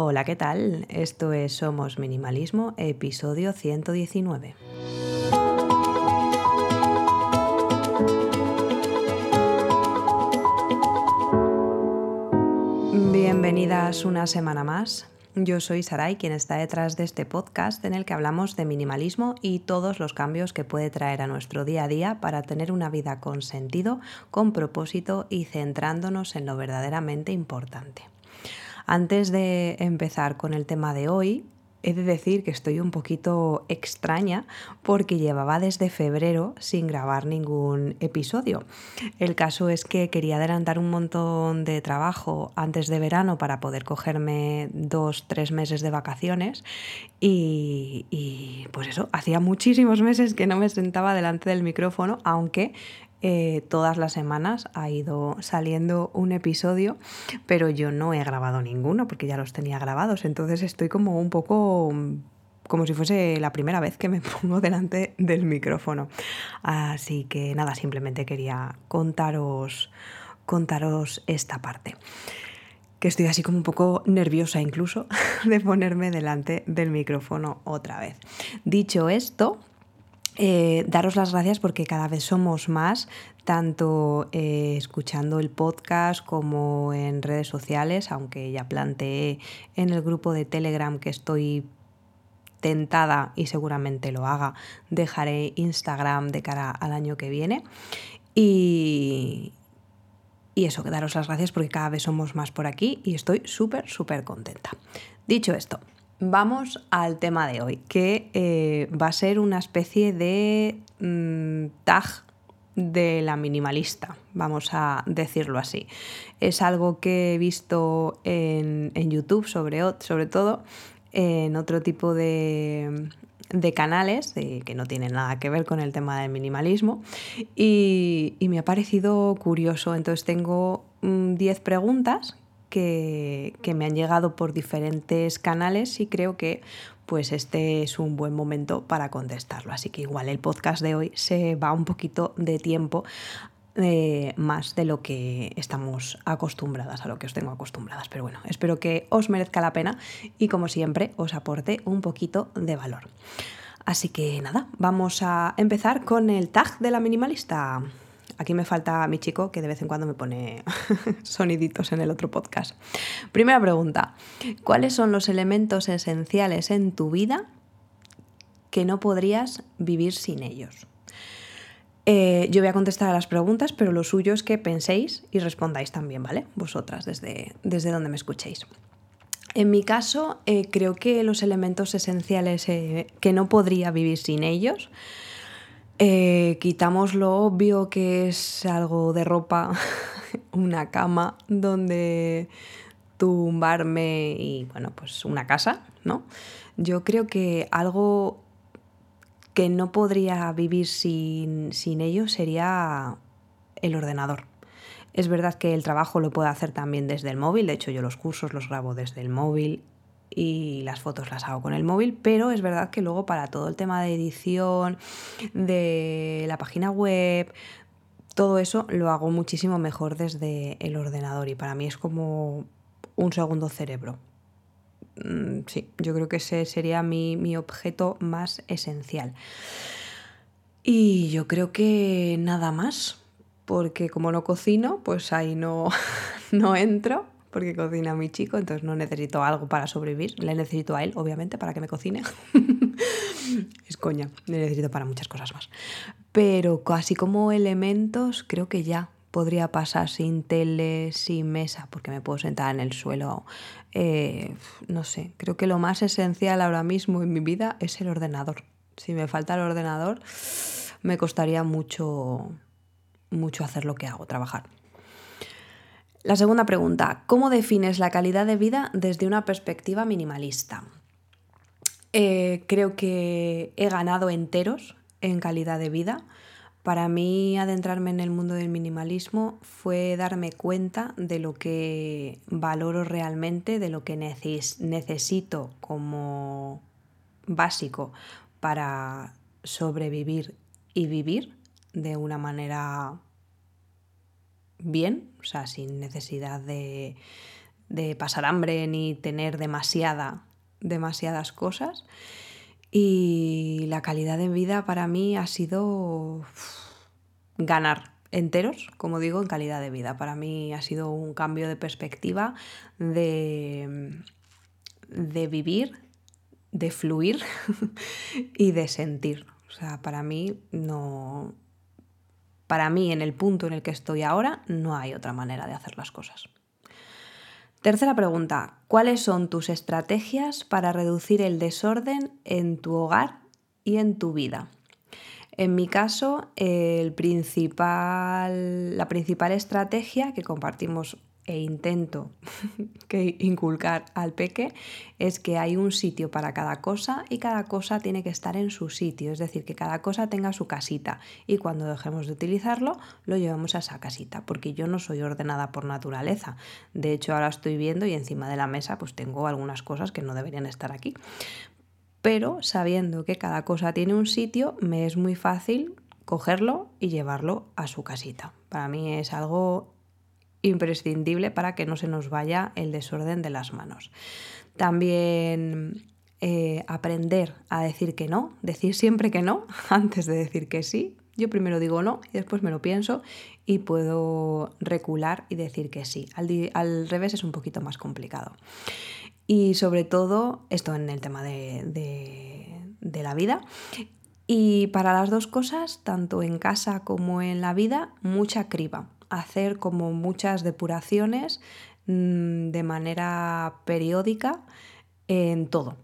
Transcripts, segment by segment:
Hola, ¿qué tal? Esto es Somos Minimalismo, episodio 119. Bienvenidas una semana más. Yo soy Sarai, quien está detrás de este podcast en el que hablamos de minimalismo y todos los cambios que puede traer a nuestro día a día para tener una vida con sentido, con propósito y centrándonos en lo verdaderamente importante. Antes de empezar con el tema de hoy, he de decir que estoy un poquito extraña porque llevaba desde febrero sin grabar ningún episodio. El caso es que quería adelantar un montón de trabajo antes de verano para poder cogerme dos, tres meses de vacaciones y, y pues eso, hacía muchísimos meses que no me sentaba delante del micrófono, aunque eh, todas las semanas ha ido saliendo un episodio, pero yo no he grabado ninguno porque ya los tenía grabados, entonces estoy como un poco como si fuese la primera vez que me pongo delante del micrófono. Así que nada, simplemente quería contaros, contaros esta parte. Que estoy así como un poco nerviosa incluso de ponerme delante del micrófono otra vez. Dicho esto, eh, daros las gracias porque cada vez somos más, tanto eh, escuchando el podcast como en redes sociales, aunque ya planteé en el grupo de Telegram que estoy tentada y seguramente lo haga, dejaré Instagram de cara al año que viene. Y, y eso, daros las gracias porque cada vez somos más por aquí y estoy súper, súper contenta. Dicho esto, Vamos al tema de hoy, que eh, va a ser una especie de mm, tag de la minimalista, vamos a decirlo así. Es algo que he visto en, YouTube, sobre, sobre todo, en otro tipo de, canales que no tienen nada que ver con el tema del minimalismo y, me ha parecido curioso. Entonces tengo 10 mm, preguntas que, me han llegado por diferentes canales y creo que pues este es un buen momento para contestarlo. Así que igual el podcast de hoy se va un poquito de tiempo eh, más de lo que estamos acostumbradas, a lo que os tengo acostumbradas. Pero bueno, espero que os merezca la pena y como siempre os aporte un poquito de valor. Así que nada, vamos a empezar con el tag de la minimalista. Aquí me falta mi chico que de vez en cuando me pone soniditos en el otro podcast. Primera pregunta, ¿cuáles son los elementos esenciales en tu vida que no podrías vivir sin ellos? Eh, yo voy a contestar a las preguntas, pero lo suyo es que penséis y respondáis también, ¿vale? Vosotras, desde, desde donde me escuchéis. En mi caso, eh, creo que los elementos esenciales eh, que no podría vivir sin ellos eh, quitamos lo obvio que es algo de ropa, una cama donde tumbarme y bueno, pues una casa, ¿no? Yo creo que algo que no podría vivir sin, sin ello sería el ordenador. Es verdad que el trabajo lo puedo hacer también desde el móvil, de hecho yo los cursos los grabo desde el móvil y las fotos las hago con el móvil, pero es verdad que luego para todo el tema de edición, de la página web, todo eso lo hago muchísimo mejor desde el ordenador y para mí es como un segundo cerebro. Mm, sí, yo creo que ese sería mi, mi objeto más esencial. Y yo creo que nada más, porque como no cocino, pues ahí no, no entro porque cocina mi chico, entonces no necesito algo para sobrevivir. Le necesito a él, obviamente, para que me cocine. es coña, le necesito para muchas cosas más. Pero casi como elementos, creo que ya podría pasar sin tele, sin mesa, porque me puedo sentar en el suelo. Eh, no sé, creo que lo más esencial ahora mismo en mi vida es el ordenador. Si me falta el ordenador, me costaría mucho, mucho hacer lo que hago, trabajar. La segunda pregunta, ¿cómo defines la calidad de vida desde una perspectiva minimalista? Eh, creo que he ganado enteros en calidad de vida. Para mí adentrarme en el mundo del minimalismo fue darme cuenta de lo que valoro realmente, de lo que necesito como básico para sobrevivir y vivir de una manera bien, o sea, sin necesidad de, de pasar hambre ni tener demasiada, demasiadas cosas. Y la calidad de vida para mí ha sido ganar enteros, como digo, en calidad de vida. Para mí ha sido un cambio de perspectiva, de, de vivir, de fluir y de sentir. O sea, para mí no. Para mí, en el punto en el que estoy ahora, no hay otra manera de hacer las cosas. Tercera pregunta, ¿cuáles son tus estrategias para reducir el desorden en tu hogar y en tu vida? En mi caso, la principal estrategia que compartimos e intento que inculcar al peque es que hay un sitio para cada cosa y cada cosa tiene que estar en su sitio, es decir, que cada cosa tenga su casita y cuando dejemos de utilizarlo lo llevamos a esa casita, porque yo no soy ordenada por naturaleza. De hecho, ahora estoy viendo y encima de la mesa pues tengo algunas cosas que no deberían estar aquí. Pero sabiendo que cada cosa tiene un sitio, me es muy fácil cogerlo y llevarlo a su casita. Para mí es algo imprescindible para que no se nos vaya el desorden de las manos. También eh, aprender a decir que no, decir siempre que no antes de decir que sí. Yo primero digo no y después me lo pienso y puedo recular y decir que sí. Al, revés es un poquito más complicado. Y sobre todo, esto en el tema de, de la vida. Y para las dos cosas, tanto en casa como en la vida, mucha criba hacer como muchas depuraciones mm, de manera periódica en todo,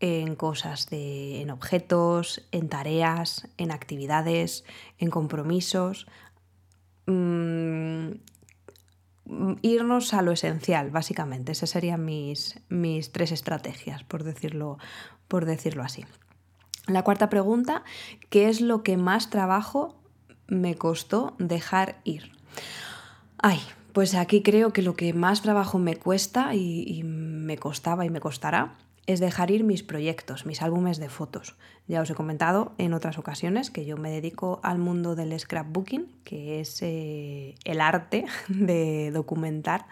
en cosas de, en objetos, en tareas, en actividades, en compromisos. Mm, irnos a lo esencial, básicamente. Esas serían mis, mis tres estrategias, por decirlo, por decirlo así. La cuarta pregunta, ¿qué es lo que más trabajo me costó dejar ir? Ay, pues aquí creo que lo que más trabajo me cuesta y, me costaba y me costará es dejar ir mis proyectos, mis álbumes de fotos. Ya os he comentado en otras ocasiones que yo me dedico al mundo del scrapbooking, que es eh, el arte de documentar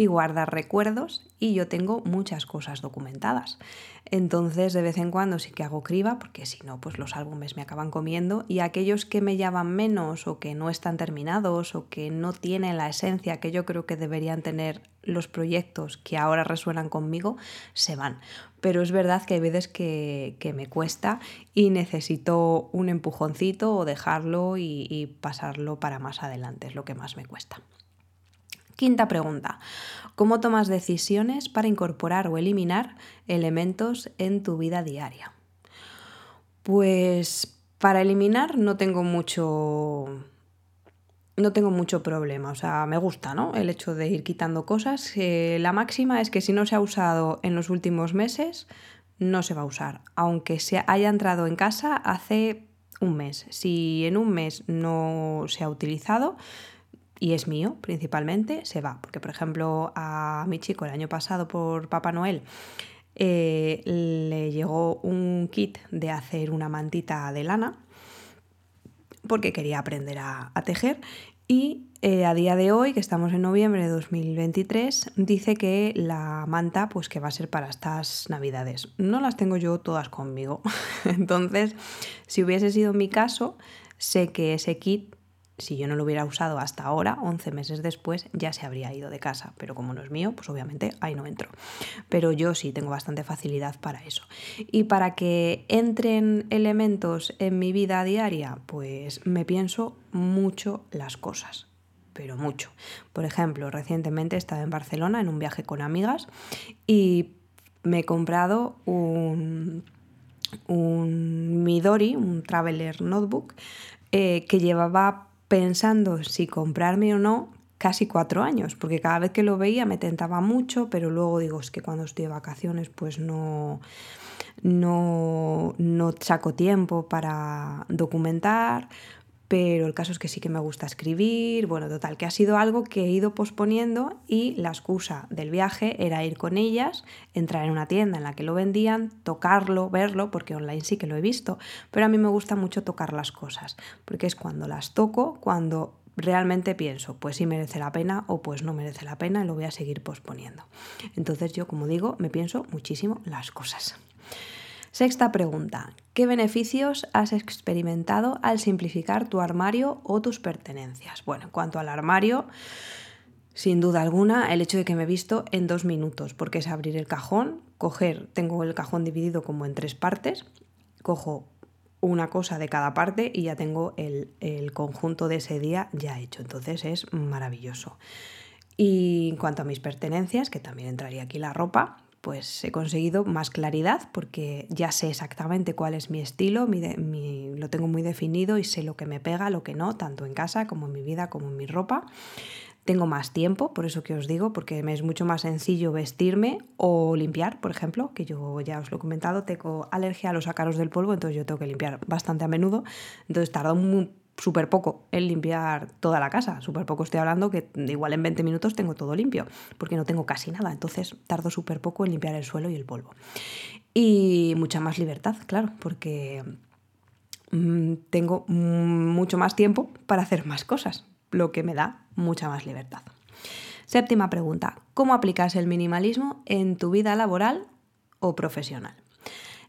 y guardar recuerdos y yo tengo muchas cosas documentadas. Entonces de vez en cuando sí que hago criba porque si no pues los álbumes me acaban comiendo y aquellos que me llaman menos o que no están terminados o que no tienen la esencia que yo creo que deberían tener los proyectos que ahora resuenan conmigo se van. Pero es verdad que hay veces que, me cuesta y necesito un empujoncito o dejarlo y pasarlo para más adelante, es lo que más me cuesta. Quinta pregunta. ¿Cómo tomas decisiones para incorporar o eliminar elementos en tu vida diaria? Pues para eliminar no tengo mucho no tengo mucho problema, o sea, me gusta, ¿no? El hecho de ir quitando cosas. Eh, la máxima es que si no se ha usado en los últimos meses, no se va a usar, aunque se haya entrado en casa hace un mes. Si en un mes no se ha utilizado, y es mío principalmente, se va. Porque, por ejemplo, a mi chico el año pasado por Papá Noel eh, le llegó un kit de hacer una mantita de lana porque quería aprender a, tejer y eh, a día de hoy, que estamos en noviembre de 2023, dice que la manta pues que va a ser para estas navidades. No las tengo yo todas conmigo. Entonces, si hubiese sido mi caso, sé que ese kit si yo no lo hubiera usado hasta ahora, 11 meses después, ya se habría ido de casa. Pero como no es mío, pues obviamente ahí no entro. Pero yo sí tengo bastante facilidad para eso. Y para que entren elementos en mi vida diaria, pues me pienso mucho las cosas pero mucho. Por ejemplo, recientemente estaba en Barcelona en un viaje con amigas y me he comprado un, un Midori, un Traveler Notebook, eh, que llevaba pensando si comprarme o no casi cuatro años, porque cada vez que lo veía me tentaba mucho, pero luego digo, es que cuando estoy de vacaciones pues no, no, no saco tiempo para documentar, pero el caso es que sí que me gusta escribir, bueno, total, que ha sido algo que he ido posponiendo y la excusa del viaje era ir con ellas, entrar en una tienda en la que lo vendían, tocarlo, verlo, porque online sí que lo he visto, pero a mí me gusta mucho tocar las cosas, porque es cuando las toco, cuando realmente pienso, pues sí merece la pena o pues no merece la pena y lo voy a seguir posponiendo. Entonces yo, como digo, me pienso muchísimo las cosas. Sexta pregunta. ¿Qué beneficios has experimentado al simplificar tu armario o tus pertenencias? Bueno, en cuanto al armario, sin duda alguna, el hecho de que me he visto en dos minutos, porque es abrir el cajón, coger, tengo el cajón dividido como en tres partes, cojo una cosa de cada parte y ya tengo el, el conjunto de ese día ya hecho. Entonces es maravilloso. Y en cuanto a mis pertenencias, que también entraría aquí la ropa, pues he conseguido más claridad porque ya sé exactamente cuál es mi estilo, lo tengo muy definido y sé lo que me pega, lo que no, tanto en casa como en mi vida, como en mi ropa. Tengo más tiempo, por eso que os digo, porque me es mucho más sencillo vestirme o limpiar, por ejemplo, que yo ya os lo he comentado, tengo alergia a los ácaros del polvo, entonces yo tengo que limpiar bastante a menudo, entonces tarda un súper poco en limpiar toda la casa. Súper poco estoy hablando que igual en 20 minutos tengo todo limpio, porque no tengo casi nada. Entonces tardo súper poco en limpiar el suelo y el polvo. Y mucha más libertad, claro, porque mm, tengo mucho más tiempo para hacer más cosas, lo que me da mucha más libertad. Séptima pregunta. ¿Cómo aplicas el minimalismo en tu vida laboral o profesional?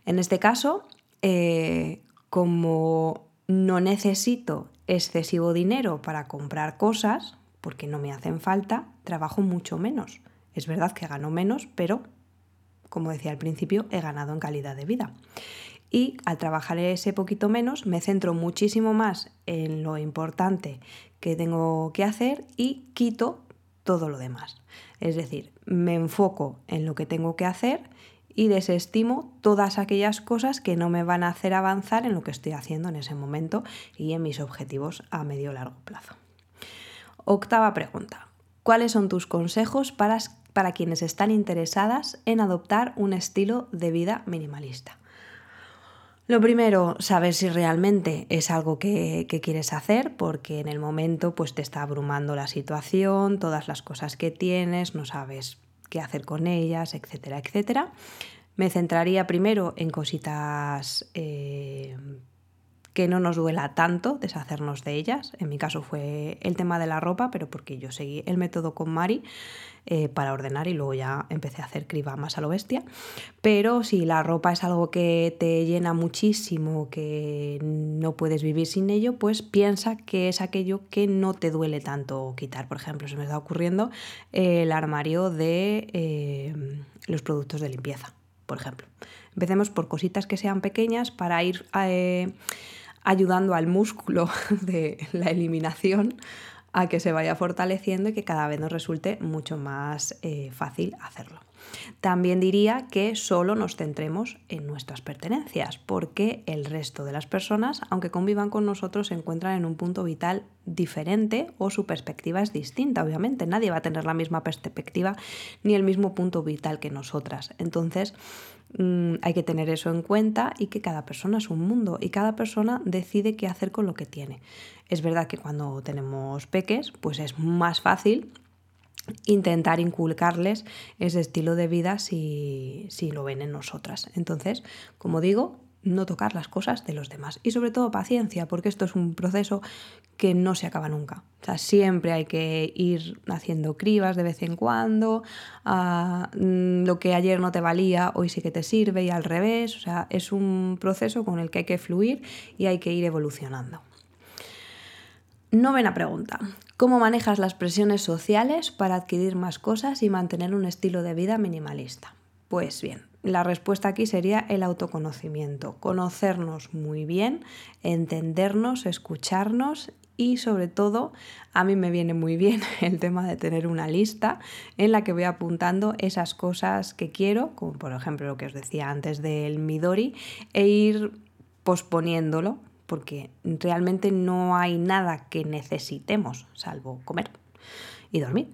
En este caso, eh, como no necesito excesivo dinero para comprar cosas, porque no me hacen falta, trabajo mucho menos. Es verdad que gano menos, pero, como decía al principio, he ganado en calidad de vida. Y al trabajar ese poquito menos, me centro muchísimo más en lo importante que tengo que hacer y quito todo lo demás. Es decir, me enfoco en lo que tengo que hacer y desestimo todas aquellas cosas que no me van a hacer avanzar en lo que estoy haciendo en ese momento y en mis objetivos a medio largo plazo. Octava pregunta. ¿Cuáles son tus consejos para, para quienes están interesadas en adoptar un estilo de vida minimalista? Lo primero, saber si realmente es algo que, que, quieres hacer, porque en el momento pues, te está abrumando la situación, todas las cosas que tienes, no sabes qué hacer con ellas, etcétera, etcétera. Me centraría primero en cositas eh, que no nos duela tanto deshacernos de ellas. En mi caso fue el tema de la ropa, pero porque yo seguí el método con Mari eh, para ordenar y luego ya empecé a hacer criba más a lo bestia. Pero si la ropa es algo que te llena muchísimo, que no puedes vivir sin ello, pues piensa que es aquello que no te duele tanto quitar. Por ejemplo, se me está ocurriendo el armario de eh, los productos de limpieza, por ejemplo. Empecemos por cositas que sean pequeñas para ir eh, ayudando al músculo de la eliminación a que se vaya fortaleciendo y que cada vez nos resulte mucho más eh, fácil hacerlo. También diría que solo nos centremos en nuestras pertenencias, porque el resto de las personas, aunque convivan con nosotros, se encuentran en un punto vital diferente o su perspectiva es distinta, obviamente. Nadie va a tener la misma perspectiva ni el mismo punto vital que nosotras. Entonces, mm, hay que tener eso en cuenta y que cada persona es un mundo y cada persona decide qué hacer con lo que tiene. Es verdad que cuando tenemos peques, pues es más fácil intentar inculcarles ese estilo de vida si, si lo ven en nosotras. Entonces, como digo, no tocar las cosas de los demás. Y sobre todo paciencia, porque esto es un proceso que no se acaba nunca. O sea, siempre hay que ir haciendo cribas de vez en cuando. Ah, mm, lo que ayer no te valía, hoy sí que te sirve y al revés. O sea, es un proceso con el que hay que fluir y hay que ir evolucionando. Novena pregunta. ¿Cómo manejas las presiones sociales para adquirir más cosas y mantener un estilo de vida minimalista? Pues bien, la respuesta aquí sería el autoconocimiento, conocernos muy bien, entendernos, escucharnos y sobre todo a mí me viene muy bien el tema de tener una lista en la que voy apuntando esas cosas que quiero, como por ejemplo lo que os decía antes del Midori, e ir posponiéndolo porque realmente no hay nada que necesitemos salvo comer y dormir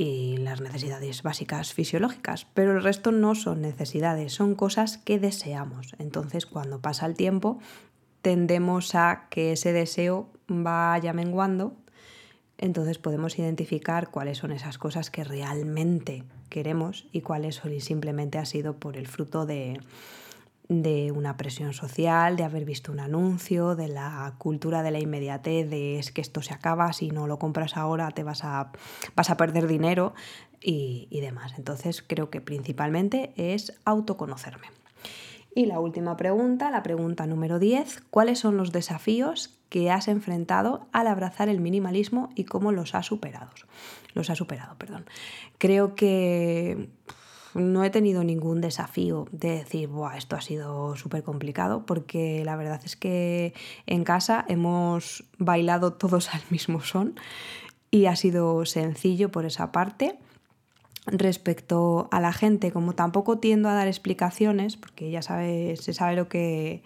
y las necesidades básicas fisiológicas, pero el resto no son necesidades, son cosas que deseamos. Entonces, cuando pasa el tiempo, tendemos a que ese deseo vaya menguando, entonces podemos identificar cuáles son esas cosas que realmente queremos y cuáles simplemente ha sido por el fruto de, de una presión social, de haber visto un anuncio, de la cultura de la inmediatez, de es que esto se acaba, si no lo compras ahora te vas a, vas a perder dinero y, y demás. Entonces creo que principalmente es autoconocerme. Y la última pregunta, la pregunta número 10, ¿cuáles son los desafíos que has enfrentado al abrazar el minimalismo y cómo los has superado? Los has superado, perdón. Creo que no he tenido ningún desafío de decir, Buah, esto ha sido súper complicado, porque la verdad es que en casa hemos bailado todos al mismo son y ha sido sencillo por esa parte. Respecto a la gente, como tampoco tiendo a dar explicaciones, porque ya sabe, se sabe lo que,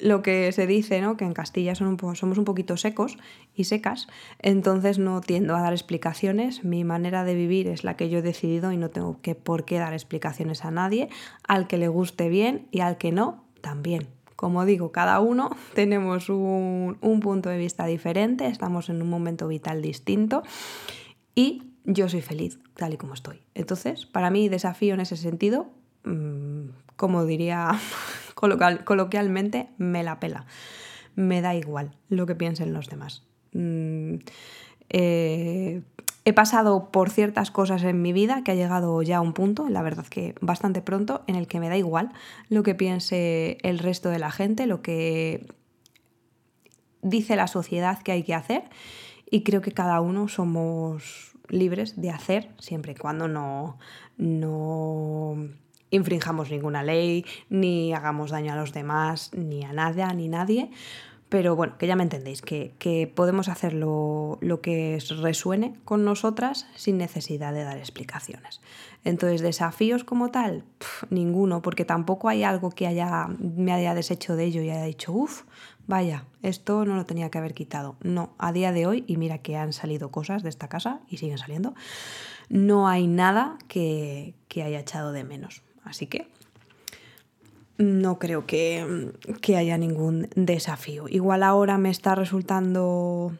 lo que se dice, ¿no? que en Castilla son somos un poquito secos y secas, entonces no tiendo a dar explicaciones. Mi manera de vivir es la que yo he decidido y no tengo que, por qué dar explicaciones a nadie. Al que le guste bien y al que no, también. Como digo, cada uno tenemos un, un punto de vista diferente, estamos en un momento vital distinto y yo soy feliz tal y como estoy. Entonces, para mí, desafío en ese sentido, mm, como diría coloquialmente, me la pela. Me da igual lo que piensen los demás. Mm, eh, he pasado por ciertas cosas en mi vida que ha llegado ya a un punto, la verdad que bastante pronto, en el que me da igual lo que piense el resto de la gente, lo que dice la sociedad que hay que hacer y creo que cada uno somos libres de hacer siempre y cuando no, no infringamos ninguna ley, ni hagamos daño a los demás, ni a nada, ni nadie. Pero bueno, que ya me entendéis, que, podemos hacer lo, que resuene con nosotras sin necesidad de dar explicaciones. Entonces, desafíos como tal, ninguno, porque tampoco hay algo que haya, me haya deshecho de ello y haya dicho, uff, vaya, esto no lo tenía que haber quitado. No, a día de hoy, y mira que han salido cosas de esta casa y siguen saliendo, no hay nada que, que haya echado de menos. Así que no creo que, que, haya ningún desafío. Igual ahora me está resultando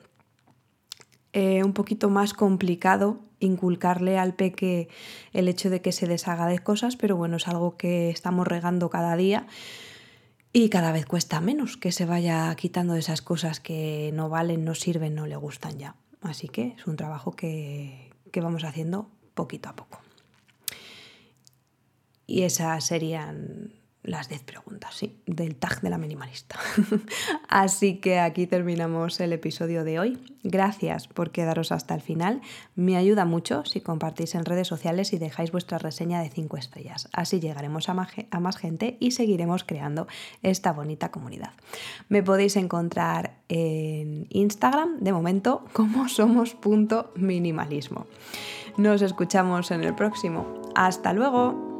eh, un poquito más complicado inculcarle al peque el hecho de que se deshaga de cosas, pero bueno, es algo que estamos regando cada día y cada vez cuesta menos que se vaya quitando esas cosas que no valen, no sirven, no le gustan ya. Así que es un trabajo que, que vamos haciendo poquito a poco. Y esas serían las 10 preguntas, sí, del tag de la minimalista. Así que aquí terminamos el episodio de hoy. Gracias por quedaros hasta el final. Me ayuda mucho si compartís en redes sociales y dejáis vuestra reseña de 5 estrellas. Así llegaremos a más gente y seguiremos creando esta bonita comunidad. Me podéis encontrar en Instagram, de momento, como somos.minimalismo. Nos escuchamos en el próximo. Hasta luego.